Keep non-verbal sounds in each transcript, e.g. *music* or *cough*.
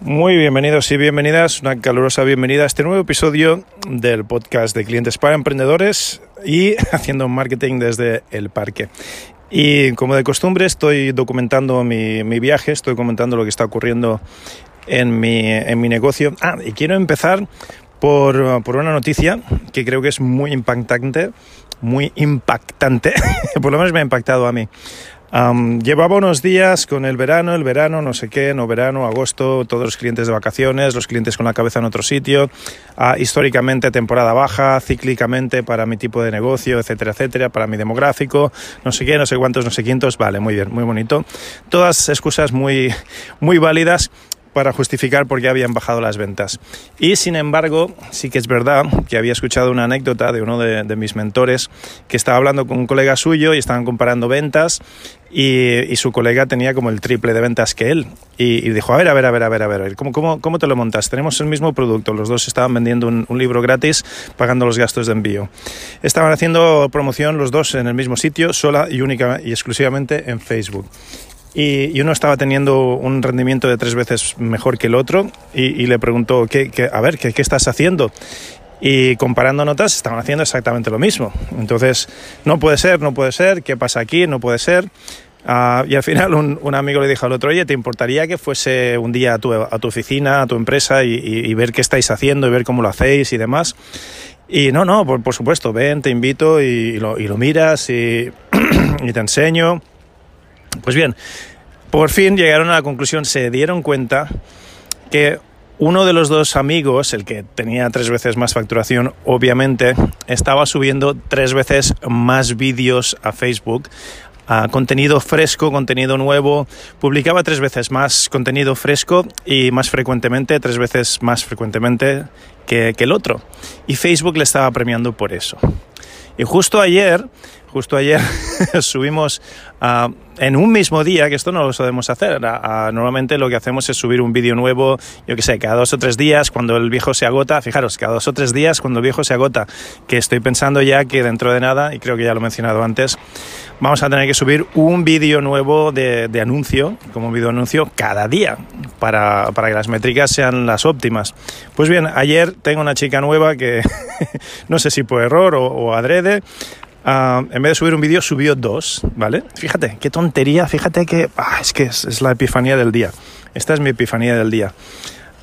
Muy bienvenidos y bienvenidas, una calurosa bienvenida a este nuevo episodio del podcast de clientes para emprendedores y *laughs* haciendo marketing desde el parque. Y como de costumbre estoy documentando mi, viaje, estoy comentando lo que está ocurriendo en mi, en mi negocio. Ah, y quiero empezar por, por una noticia que creo que es muy impactante, muy impactante, *laughs* por lo menos me ha impactado a mí llevaba unos días con el verano, el verano, no sé qué, no verano, agosto, todos los clientes de vacaciones, los clientes con la cabeza en otro sitio, ah, históricamente temporada baja, cíclicamente para mi tipo de negocio, etcétera, etcétera, para mi demográfico, no sé qué, no sé cuántos, no sé quiéntos, vale, muy bien, muy bonito. Todas excusas muy, muy válidas para justificar por qué habían bajado las ventas. Y sin embargo, sí que es verdad que había escuchado una anécdota de uno de, mis mentores que estaba hablando con un colega suyo y estaban comparando ventas y, su colega tenía como el triple de ventas que él. Y, dijo, a ver, a ver, a ver, a ver, a ver, ¿cómo, cómo, cómo te lo montas? Tenemos el mismo producto, los dos estaban vendiendo un libro gratis pagando los gastos de envío. Estaban haciendo promoción los dos en el mismo sitio, sola y única y exclusivamente en Facebook y, uno estaba teniendo un rendimiento de tres veces mejor que el otro y, le preguntó, ¿qué, a ver, ¿qué, estás haciendo? y comparando notas estaban haciendo exactamente lo mismo. Entonces, no puede ser, no puede ser, ¿qué pasa aquí? No puede ser. Ah, y al final un, amigo le dijo al otro, oye, ¿te importaría que fuese un día a tu, a tu oficina, a tu empresa y, ver qué estáis haciendo y ver cómo lo hacéis y demás? Y no, no, por, supuesto, ven, te invito y, lo, lo, miras y, *clears throat* y te enseño. Pues bien, por fin llegaron a la conclusión, se dieron cuenta que uno de los dos amigos, el que tenía tres veces más facturación, obviamente, estaba subiendo tres veces más vídeos a Facebook, a contenido fresco, contenido nuevo, publicaba tres veces más contenido fresco y más frecuentemente, tres veces más frecuentemente que, que el otro. Y Facebook le estaba premiando por eso. Y justo ayer justo ayer *laughs* subimos uh, en un mismo día, que esto no lo sabemos hacer. normalmente lo que hacemos es subir un vídeo nuevo, yo que sé, cada dos o tres días, cuando el viejo se agota. Fijaros, cada dos o tres días, cuando el viejo se agota, que estoy pensando ya que dentro de nada, y creo que ya lo he mencionado antes, vamos a tener que subir un vídeo nuevo de, anuncio, como vídeo anuncio, cada día, para, para que las métricas sean las óptimas. Pues bien, ayer tengo una chica nueva que *laughs* no sé si por error o adrede, Ah, en vez de subir un vídeo, subió dos, ¿vale? Fíjate, qué tontería, fíjate que ah, es que es, la epifanía del día. Esta es mi epifanía del día.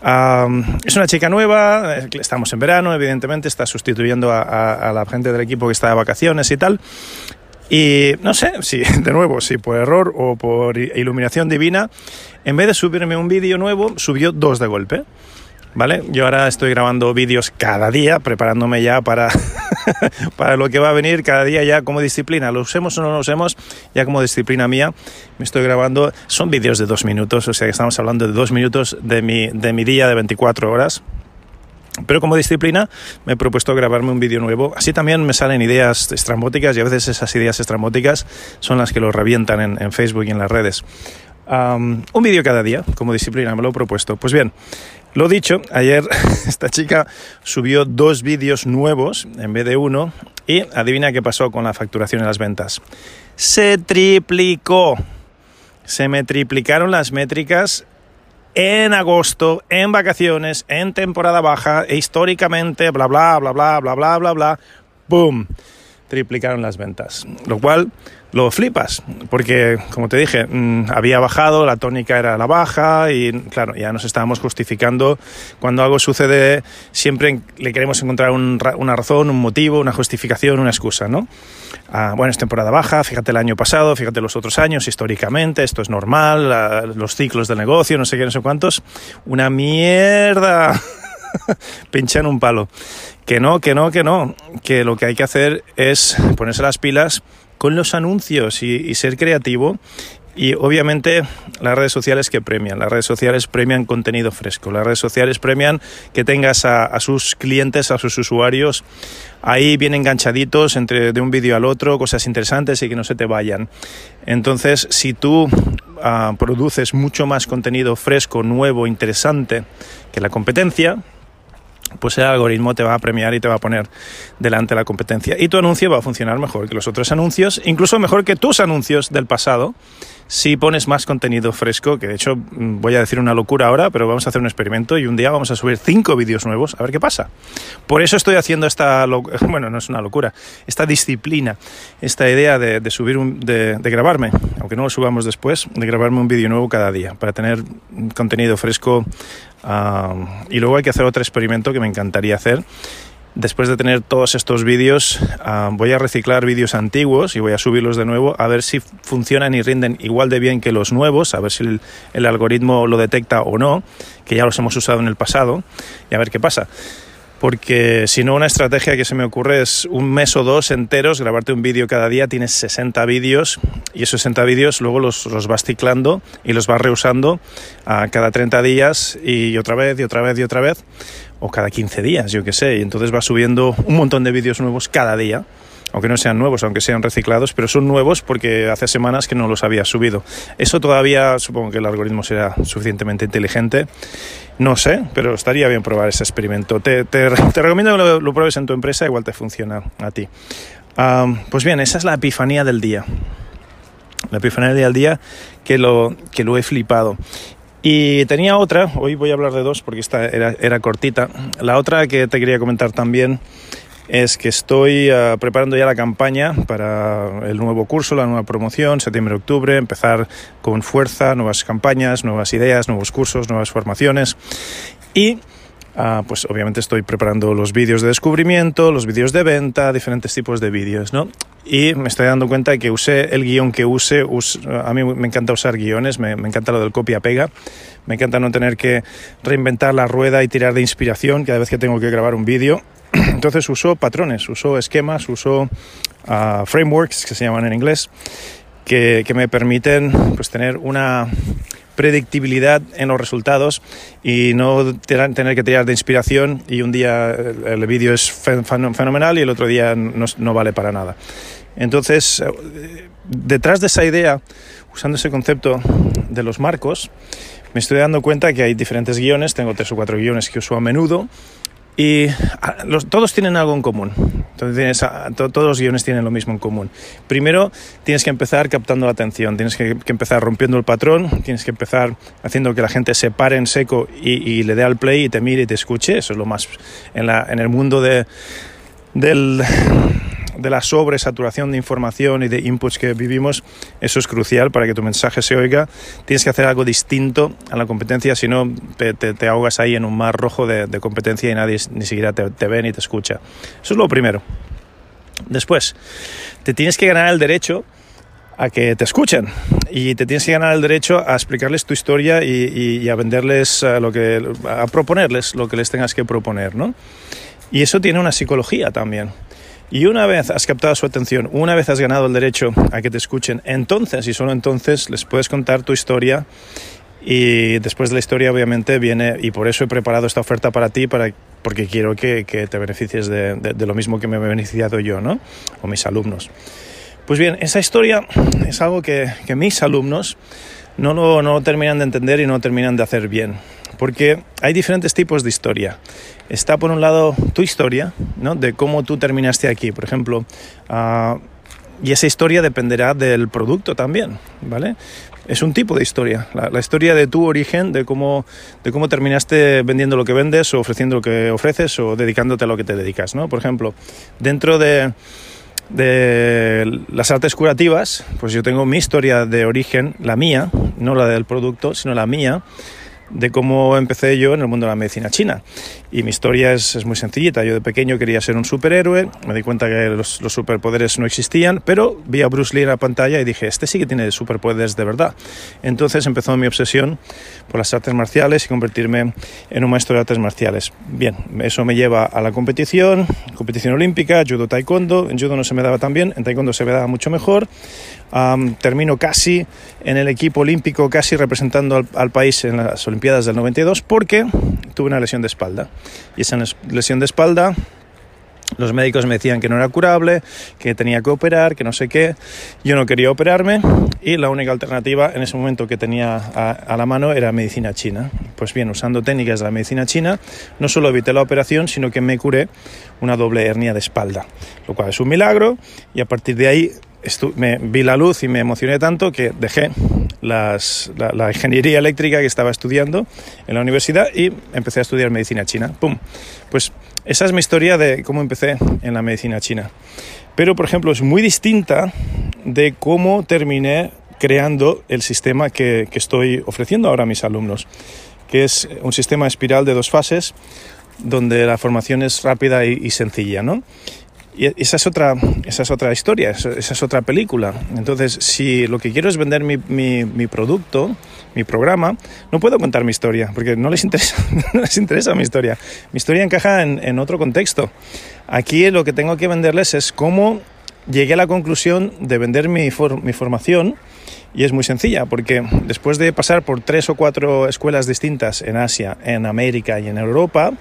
Ah, es una chica nueva, eh, estamos en verano, evidentemente, está sustituyendo a, la gente del equipo que está de vacaciones y tal. Y no sé si, *laughs* de nuevo, si por error o por iluminación divina, en vez de subirme un vídeo nuevo, subió dos de golpe. ¿Vale? Yo ahora estoy grabando vídeos cada día, preparándome ya para *laughs* *laughs* para lo que va a venir cada día ya como disciplina. Lo usemos o no lo usemos, ya como disciplina mía, me estoy grabando. Son vídeos de dos minutos, o sea que estamos hablando de dos minutos de mi, de mi día de 24 horas. Pero como disciplina me he propuesto grabarme un vídeo nuevo. Así también me salen ideas estrambóticas y a veces esas ideas estrambóticas son las que lo revientan en, Facebook y en las redes. Un vídeo cada día como disciplina, me lo he propuesto. Pues bien, lo dicho, ayer esta chica subió dos vídeos nuevos en vez de uno y adivina qué pasó con la facturación y las ventas. Se triplicó. Se me triplicaron las métricas en agosto, en vacaciones, en temporada baja, e históricamente, bla, bla, bla, bla, bla, bla, bla, bla, ¡boom! Triplicaron las ventas. Lo cual lo flipas, porque como te dije, mm, había bajado, la tónica era la baja y claro, ya nos estábamos justificando. Cuando algo sucede, siempre le queremos encontrar una razón, un motivo, una justificación, una excusa, ¿no? Ah, bueno, es temporada baja, fíjate el año pasado, fíjate los otros años, históricamente, esto es normal, los ciclos del negocio, no sé qué, no sé cuántos. Una mierda. *laughs* Pincha en un palo. Que no, que no, que no. Que lo que hay que hacer es ponerse las pilas con los anuncios y, ser creativo Y obviamente las redes sociales que premian, las redes sociales premian contenido fresco, las redes sociales premian que tengas a, sus clientes, a sus usuarios ahí bien enganchaditos entre de un vídeo al otro, cosas interesantes y que no se te vayan. Entonces, si tú ah, produces mucho más contenido fresco, nuevo, interesante que la competencia, pues el algoritmo te va a premiar y te va a poner delante la competencia. Y tu anuncio va a funcionar mejor que los otros anuncios, incluso mejor que tus anuncios del pasado, si pones más contenido fresco, que de hecho mm, voy a decir una locura ahora, pero vamos a hacer un experimento y un día vamos a subir cinco vídeos nuevos a ver qué pasa. Por eso estoy haciendo esta, *laughs* bueno, no es una locura, esta disciplina, esta idea de, subir, un, de, grabarme, aunque no lo subamos después, de grabarme un vídeo nuevo cada día para tener contenido fresco. Ah, y luego hay que hacer otro experimento que me encantaría hacer después de tener todos estos vídeos, ah, voy a reciclar vídeos antiguos y voy a subirlos de nuevo a ver si funcionan y rinden igual de bien que los nuevos, a ver si el, algoritmo lo detecta o no, que ya los hemos usado en el pasado, y a ver qué pasa. Porque si no, una estrategia que se me ocurre es un mes o dos enteros, grabarte un vídeo cada día, tienes 60 vídeos y esos 60 vídeos luego los, los vas ciclando y los vas reusando a cada 30 días y otra vez y otra vez y otra vez o cada 15 días, yo qué sé, y entonces va subiendo un montón de vídeos nuevos cada día, aunque no sean nuevos, aunque sean reciclados, pero son nuevos porque hace semanas que no los había subido. Eso todavía supongo que el algoritmo será suficientemente inteligente. No sé, pero estaría bien probar ese experimento. Te, te, recomiendo que lo, pruebes en tu empresa, igual te funciona a ti. pues bien, esa es la epifanía del día. La epifanía del día que lo, que lo he flipado. Y tenía otra, hoy voy a hablar de dos porque esta era, cortita. La otra que te quería comentar también es que estoy ah, preparando ya la campaña para el nuevo curso, la nueva promoción, septiembre-octubre, empezar con fuerza, nuevas campañas, nuevas ideas, nuevos cursos, nuevas formaciones. Y Ah, pues obviamente estoy preparando los vídeos de descubrimiento, los vídeos de venta, diferentes tipos de vídeos, ¿no? Y me estoy dando cuenta de que usé el guion que use, a mí me encanta usar guiones, me, encanta lo del copia-pega, me encanta no tener que reinventar la rueda y tirar de inspiración cada vez que tengo que grabar un vídeo. *clears throat* Entonces uso patrones, uso esquemas, uso ah, frameworks que se llaman en inglés, que, que me permiten pues, tener una predictibilidad en los resultados y no tener que tirar de inspiración y un día el vídeo es fenomenal y el otro día no, vale para nada. Entonces, eh, detrás de esa idea, usando ese concepto de los marcos, me estoy dando cuenta que hay diferentes guiones, tengo tres o cuatro guiones que uso a menudo y ah, todos tienen algo en común. Entonces todos los guiones tienen lo mismo en común. Primero, tienes que empezar captando la atención, tienes que, empezar rompiendo el patrón, tienes que empezar haciendo que la gente se pare en seco y, le dé al play y te mire y te escuche. Eso es lo más en, la, en el mundo de, del, de la sobresaturación de información y de inputs que vivimos, eso es crucial para que tu mensaje se oiga. Tienes que hacer algo distinto a la competencia, si no te, ahogas ahí en un mar rojo de, competencia y nadie ni siquiera te, te ve ni te escucha. Eso es lo primero. Después, te tienes que ganar el derecho a que te escuchen y te tienes que ganar el derecho a explicarles tu historia y, a venderles eh, lo que a proponerles lo que les tengas que proponer, ¿no? Y eso tiene una psicología también. Y una vez has captado su atención, una vez has ganado el derecho a que te escuchen, entonces y solo entonces les puedes contar tu historia y después de la historia obviamente viene, y por eso he preparado esta oferta para ti, para, porque quiero que, que te beneficies de, de, lo mismo que me he beneficiado yo, ¿no? O mis alumnos. Pues bien, esa historia es algo que, que mis alumnos no lo, no terminan de entender y no terminan de hacer bien porque hay diferentes tipos de historia. Está por un lado tu historia, ¿no? de cómo tú terminaste aquí, por ejemplo, ah, y esa historia dependerá del producto también, ¿vale? Es un tipo de historia, la, historia de tu origen, de cómo, de cómo terminaste vendiendo lo que vendes o ofreciendo lo que ofreces o dedicándote a lo que te dedicas, ¿no? Por ejemplo, dentro de, de las artes curativas, pues yo tengo mi historia de origen, la mía, no la del producto, sino la mía, de cómo empecé yo en el mundo de la medicina china. Y mi historia es, muy sencillita. Yo de pequeño quería ser un superhéroe, me di cuenta que los, los, superpoderes no existían, pero vi a Bruce Lee en la pantalla y dije, este sí que tiene superpoderes de verdad. Entonces empezó mi obsesión por las artes marciales y convertirme en un maestro de artes marciales. Bien, eso me lleva a la competición, competición olímpica, judo taekwondo. En judo no se me daba tan bien, en taekwondo se me daba mucho mejor. Termino casi en el equipo olímpico, casi representando al, país en las Olimpiadas del 92 porque tuve una lesión de espalda. Y esa lesión de espalda los médicos me decían que no era curable, que tenía que operar, que no sé qué. Yo no quería operarme y la única alternativa en ese momento que tenía a, la mano era medicina china. Pues bien, usando técnicas de la medicina china, no solo evité la operación, sino que me curé una doble hernia de espalda, lo cual es un milagro y a partir de ahí me vi la luz y me emocioné tanto que dejé la, la, ingeniería eléctrica que estaba estudiando en la universidad y empecé a estudiar medicina china. ¡Pum! Pues esa es mi historia de cómo empecé en la medicina china. Pero, por ejemplo, es muy distinta de cómo terminé creando el sistema que, estoy ofreciendo ahora a mis alumnos, que es un sistema espiral de dos fases, donde la formación es rápida y, y sencilla, ¿no? Y esa es otra, esa es otra historia, esa es otra película. Entonces, si lo que quiero es vender mi, mi, producto, mi programa, no puedo contar mi historia, porque no les interesa, *laughs* no les interesa mi historia. Mi historia encaja en, en otro contexto. Aquí lo que tengo que venderles es cómo llegué a la conclusión de vender mi, mi formación y es muy sencilla, porque después de pasar por tres o cuatro escuelas distintas en Asia, en América y en Europa,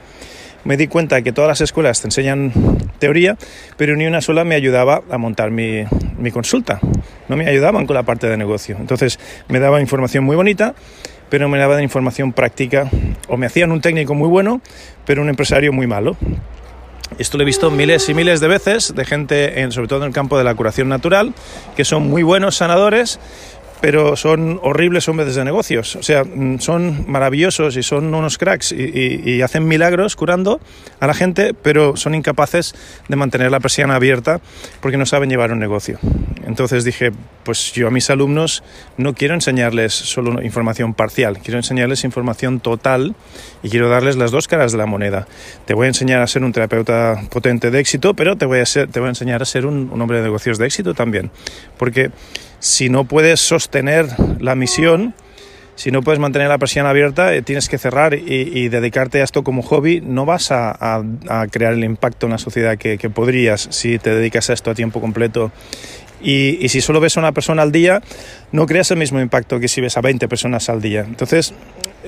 me di cuenta que todas las escuelas te enseñan teoría, pero ni una sola me ayudaba a montar mi, consulta. No me ayudaban con la parte de negocio. Entonces me daban información muy bonita, pero me daban información práctica o me hacían un técnico muy bueno, pero un empresario muy malo. Esto lo he visto miles y miles de veces de gente, en, sobre todo en el campo de la curación natural, que son muy buenos sanadores, pero son horribles hombres de negocios. O sea, mm, son maravillosos y son unos cracks y, hacen milagros curando a la gente, pero son incapaces de mantener la persiana abierta porque no saben llevar un negocio. Entonces dije, pues yo a mis alumnos no quiero enseñarles solo información parcial, quiero enseñarles información total y quiero darles las dos caras de la moneda. Te voy a enseñar a ser un terapeuta potente de éxito, pero te voy a, te voy a enseñar a ser un, un hombre de negocios de éxito también. Porque si no puedes sostener la misión, si no puedes mantener la presión abierta, eh, tienes que cerrar y, dedicarte a esto como hobby, no vas a, crear el impacto en la sociedad que, podrías si te dedicas a esto a tiempo completo. Y, si solo ves a una persona al día, no creas el mismo impacto que si ves a 20 personas al día. Entonces,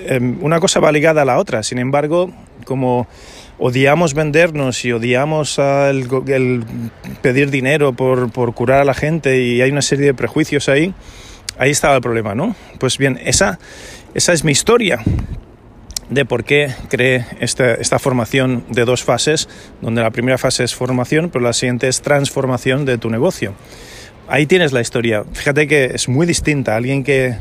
em, una cosa va ligada a la otra. Sin embargo, como odiamos vendernos y odiamos el, pedir dinero por, curar a la gente y hay una serie de prejuicios ahí, ahí estaba el problema, ¿no? Pues bien, esa, esa es mi historia de por qué creé esta, esta, formación de dos fases, donde la primera fase es formación, pero la siguiente es transformación de tu negocio. Ahí tienes la historia. Fíjate que es muy distinta. Alguien que,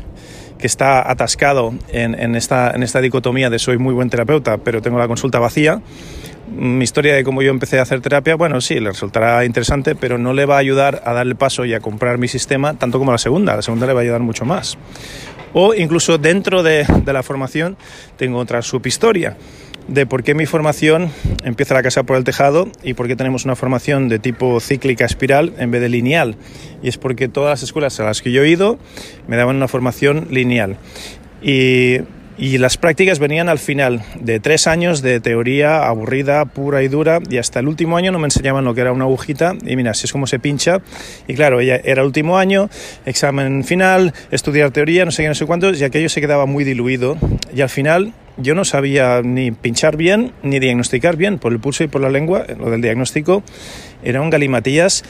que está atascado en, esta, en esta dicotomía de soy muy buen terapeuta, pero tengo la consulta vacía, mi historia de cómo yo empecé a hacer terapia, bueno, sí, le resultará interesante, pero no le va a ayudar a darle paso y a comprar mi sistema tanto como la segunda. La segunda le va a ayudar mucho más. O incluso dentro de, de la formación tengo otra subhistoria de por qué mi formación empieza la casa por el tejado y por qué tenemos una formación de tipo cíclica espiral en vez de lineal. Y es porque todas las escuelas a las que yo he ido me daban una formación lineal. Y, y las prácticas venían al final de tres años de teoría aburrida, pura y dura, y hasta el último año no me enseñaban lo que era una agujita, y mira, así es como se pincha. Y claro, ella era último año, examen final, estudiar teoría, no sé qué, no sé cuántos, y aquello se quedaba muy diluido. Y al final yo no sabía ni pinchar bien ni diagnosticar bien por el pulso y por la lengua. Lo del diagnóstico era un galimatías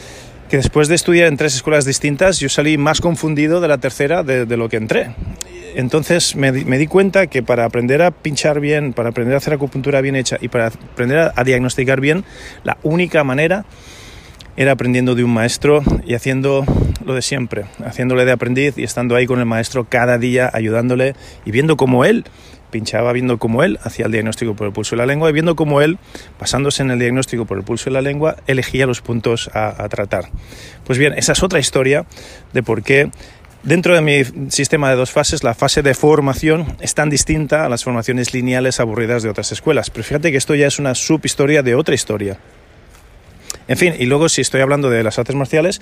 que después de estudiar en tres escuelas distintas yo salí más confundido de la tercera de, lo que entré. Entonces me, di cuenta que para aprender a pinchar bien, para aprender a hacer acupuntura bien hecha y para aprender a diagnosticar bien, la única manera era aprendiendo de un maestro y haciendo lo de siempre, haciéndole de aprendiz y estando ahí con el maestro cada día, ayudándole y viendo cómo él pinchaba viendo cómo él hacía el diagnóstico por el pulso de la lengua y viendo cómo él, basándose en el diagnóstico por el pulso de la lengua, elegía los puntos a, tratar. Pues bien, esa es otra historia de por qué Dentro de mi sistema de dos fases, la fase de formación es tan distinta a las formaciones lineales aburridas de otras escuelas. Pero fíjate que esto ya es una subhistoria de otra historia. En fin, y luego si estoy hablando de las artes marciales,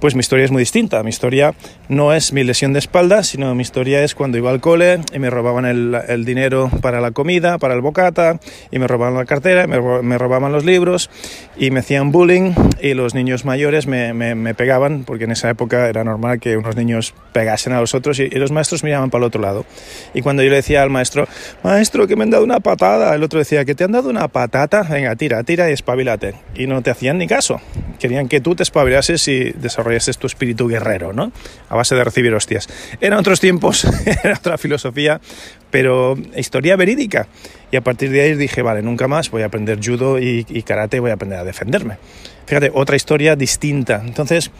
pues mi historia es muy distinta. Mi historia no es mi lesión de espalda, sino mi historia es cuando iba al cole y me robaban el, dinero para la comida, para el bocata, y me robaban la cartera, me, robaban los libros y me hacían bullying y los niños mayores me, pegaban, porque en esa época era normal que unos niños pegasen a los otros y, y los maestros miraban para el otro lado. Y cuando yo le decía al maestro, maestro, que me han dado una patada, el otro decía, que te han dado una patata, venga, tira, tira y espabilate. Y no te hacían ni caso. Querían que tú te espabilases y desarrollases tu espíritu guerrero, ¿no? A base de recibir hostias. Eran otros tiempos, *laughs* era otra filosofía, pero historia verídica. Y a partir de ahí dije, vale, nunca más voy a aprender judo y, y karate, voy a aprender a defenderme. Fíjate, otra historia distinta. Entonces,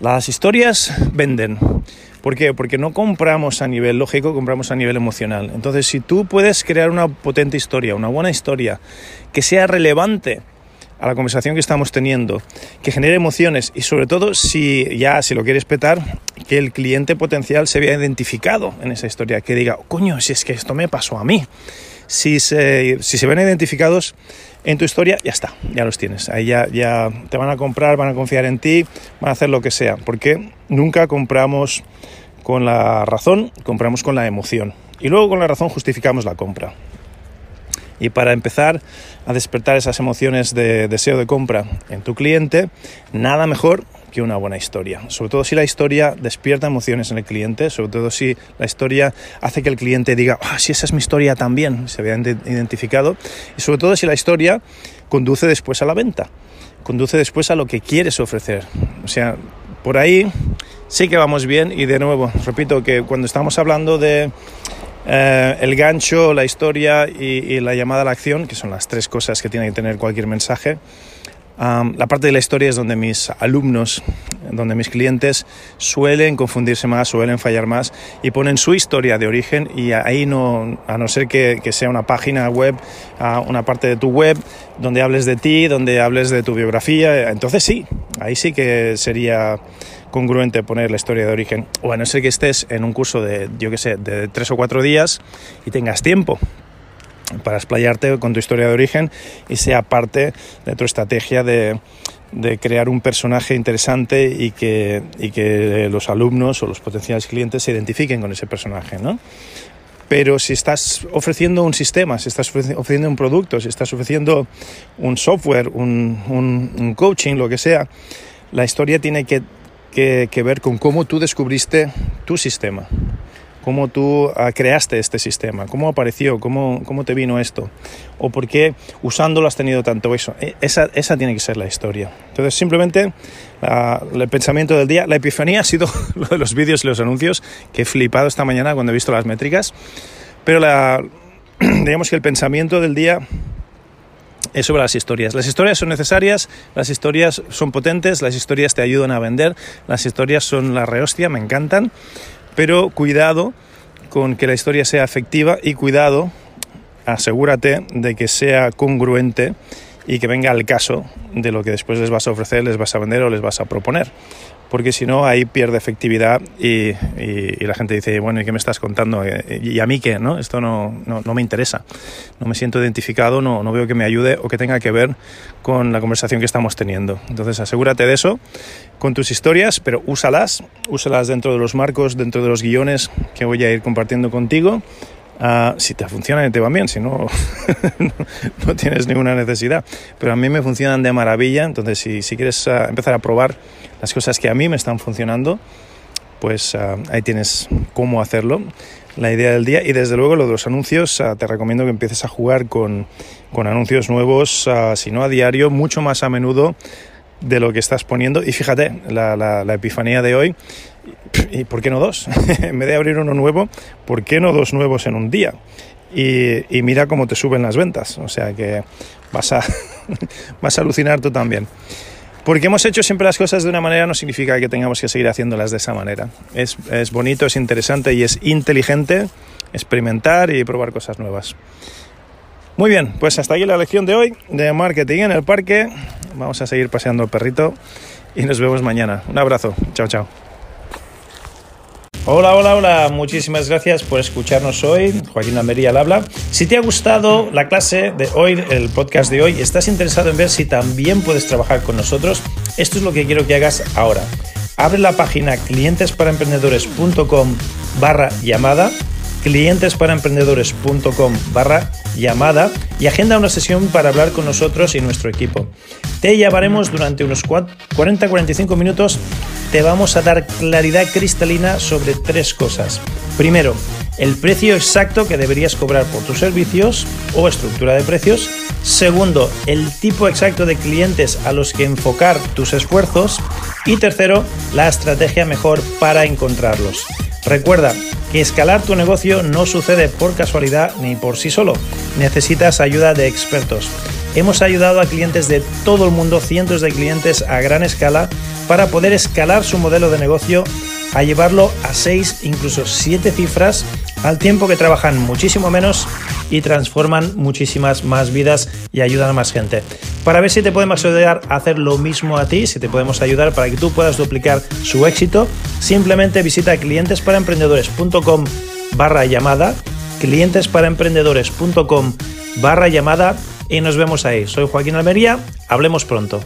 las historias venden. ¿Por qué? Porque no compramos a nivel lógico, compramos a nivel emocional. Entonces, si tú puedes crear una potente historia, una buena historia, que sea relevante a la conversación que estamos teniendo, que genere emociones y sobre todo si ya, si lo quieres petar, que el cliente potencial se vea identificado en esa historia, que diga, coño, si es que esto me pasó a mí. Si se, si se ven identificados en tu historia, ya está, ya los tienes. Ahí ya, ya te van a comprar, van a confiar en ti, van a hacer lo que sea, porque nunca compramos con la razón, compramos con la emoción. Y luego con la razón justificamos la compra. Y para empezar a despertar esas emociones de deseo de compra en tu cliente, nada mejor que una buena historia. Sobre todo si la historia despierta emociones en el cliente, sobre todo si la historia hace que el cliente diga, ah, si esa es mi historia también, se vea identificado, y sobre todo si la historia conduce después a la venta, conduce después a lo que quieres ofrecer. O sea, por ahí sí que vamos bien y de nuevo, repito que cuando estamos hablando de eh, el gancho, la historia y, la llamada a la acción, que son las tres cosas que tiene que tener cualquier mensaje, la parte de la historia es donde mis alumnos, donde mis clientes suelen confundirse más, suelen fallar más y ponen su historia de origen y ahí no, a no ser que, sea una página web, una parte de tu web donde hables de ti, donde hables de tu biografía, entonces sí, ahí sí que sería congruente poner la historia de origen. O a no ser que estés en un curso de, yo que sé, de tres o cuatro días y tengas tiempo para explayarte con tu historia de origen y sea parte de tu estrategia de, crear un personaje interesante y que, que los alumnos o los potenciales clientes se identifiquen con ese personaje, ¿no? Pero si estás ofreciendo un sistema, si estás ofreciendo un producto, si estás ofreciendo un software, un coaching, lo que sea, la historia tiene que, que ver con cómo tú descubriste tu sistema cómo tú ah, creaste este sistema, cómo apareció, cómo, cómo te vino esto, o por qué usándolo has tenido tanto eso. E, esa, esa tiene que ser la historia. Entonces, simplemente ah, el pensamiento del día, la epifanía ha sido *laughs* lo de los vídeos y los anuncios, que he flipado esta mañana cuando he visto las métricas, pero la, *clears throat* digamos que el pensamiento del día es sobre las historias. Las historias son necesarias, las historias son potentes, las historias te ayudan a vender, las historias son la rehostia, me encantan, pero cuidado con que la historia sea efectiva y cuidado, asegúrate de que sea congruente y que venga al caso de lo que después les vas a ofrecer, les vas a vender o les vas a proponer porque si no ahí pierde efectividad y, la gente dice, bueno, ¿y qué me estás contando? Eh, ¿Y a mí qué? ¿no? Esto no, no, me interesa, no me siento identificado, no, no veo que me ayude o que tenga que ver con la conversación que estamos teniendo. Entonces asegúrate de eso con tus historias, pero úsalas, úsalas dentro de los marcos, dentro de los guiones que voy a ir compartiendo contigo Ah, si te funcionan te van bien, si *laughs* no, no tienes ninguna necesidad. Pero a mí me funcionan de maravilla, entonces si, si quieres ah, empezar a probar las cosas que a mí me están funcionando, pues ah, ahí tienes cómo hacerlo, la idea del día. Y desde luego lo de los anuncios, te recomiendo que empieces a jugar con, con anuncios nuevos, si no a diario, mucho más a menudo de lo que estás poniendo. Y fíjate, la, la epifanía de hoy ¿Y por qué no dos? *laughs* en vez de abrir uno nuevo, ¿por qué no dos nuevos en un día? Y, mira cómo te suben las ventas. O sea que vas a, *laughs* vas a alucinar tú también. Porque hemos hecho siempre las cosas de una manera no significa que tengamos que seguir haciéndolas de esa manera. Es, es bonito, es interesante y es inteligente experimentar y probar cosas nuevas. Muy bien, pues hasta aquí la lección de hoy de marketing en el parque. Vamos a seguir paseando el perrito y nos vemos mañana. Un abrazo. Chao, chao. Hola, hola, hola, muchísimas gracias por escucharnos hoy. Joaquín Almería al habla. Si te ha gustado la clase de hoy, el podcast de hoy, estás interesado en ver si también puedes trabajar con nosotros, esto es lo que quiero que hagas ahora. abre la página clientesparaemprendedores.com barra llamada clientesparaemprendedores.com barra llamada y agenda una sesión para hablar con nosotros y nuestro equipo. Te llamaremos durante unos 40-45 minutos. Te vamos a dar claridad cristalina sobre tres cosas. Primero, el precio exacto que deberías cobrar por tus servicios o estructura de precios. Segundo, el tipo exacto de clientes a los que enfocar tus esfuerzos. Y tercero, la estrategia mejor para encontrarlos. Recuerda que escalar tu negocio no sucede por casualidad ni por sí solo. Necesitas ayuda de expertos. Hemos ayudado a clientes de todo el mundo, cientos de clientes a gran escala, para poder escalar su modelo de negocio a llevarlo a 6, incluso 7 cifras, al tiempo que trabajan muchísimo menos y transforman muchísimas más vidas y ayudan a más gente. Para ver si te podemos ayudar a hacer lo mismo a ti, si te podemos ayudar para que tú puedas duplicar su éxito, simplemente visita clientesparaemprendedores.com barra llamada, clientesparaemprendedores.com barra llamada y nos vemos ahí. Soy Joaquín Almería, hablemos pronto.